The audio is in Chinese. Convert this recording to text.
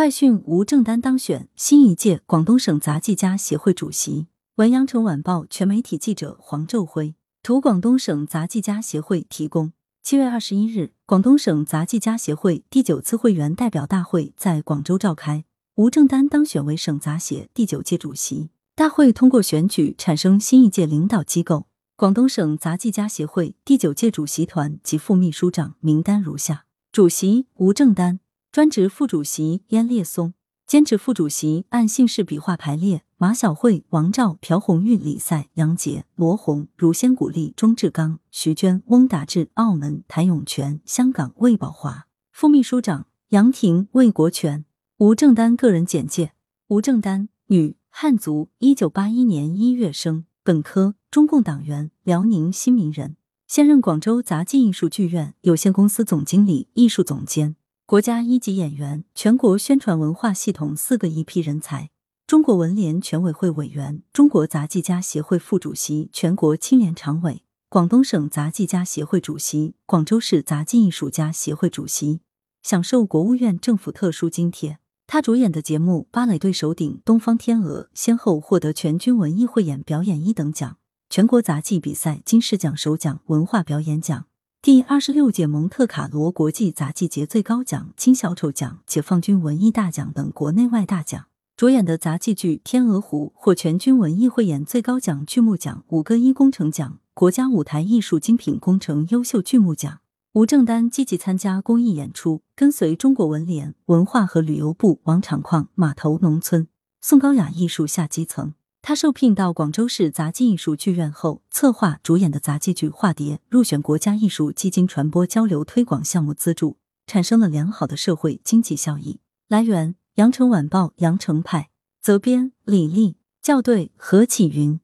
快讯：吴正丹当选新一届广东省杂技家协会主席。文阳城晚报全媒体记者黄昼辉图广东省杂技家协会提供。七月二十一日，广东省杂技家协会第九次会员代表大会在广州召开，吴正丹当选为省杂协第九届主席。大会通过选举产生新一届领导机构。广东省杂技家协会第九届主席团及副秘书长名单如下：主席吴正丹。专职副主席燕烈松，兼职副主席按姓氏笔画排列：马晓慧、王照、朴红玉、李赛、杨杰、罗红、如仙古丽、钟志刚、徐娟、翁达志、澳门谭永全、香港魏宝华。副秘书长杨婷、魏国权。吴正丹个人简介：吴正丹，女，汉族，一九八一年一月生，本科，中共党员，辽宁新民人，现任广州杂技艺术剧院有限公司总经理、艺术总监。国家一级演员，全国宣传文化系统四个一批人才，中国文联全委会委员，中国杂技家协会副主席，全国青联常委，广东省杂技家协会主席，广州市杂技艺术家协会主席，享受国务院政府特殊津贴。他主演的节目《芭蕾队首顶》《东方天鹅》先后获得全军文艺汇演表演一等奖、全国杂技比赛金狮奖首奖、文化表演奖。第二十六届蒙特卡罗国际杂技节最高奖金小丑奖、解放军文艺大奖等国内外大奖。主演的杂技剧《天鹅湖》获全军文艺汇演最高奖剧目奖、五个一工程奖、国家舞台艺术精品工程优秀剧目奖。吴正丹积极参加公益演出，跟随中国文联、文化和旅游部往厂矿、码头、农村送高雅艺术下基层。他受聘到广州市杂技艺术剧院后，策划主演的杂技剧《化蝶》入选国家艺术基金传播交流推广项目资助，产生了良好的社会经济效益。来源：羊城晚报羊城派，责编：李丽，校对：何启云。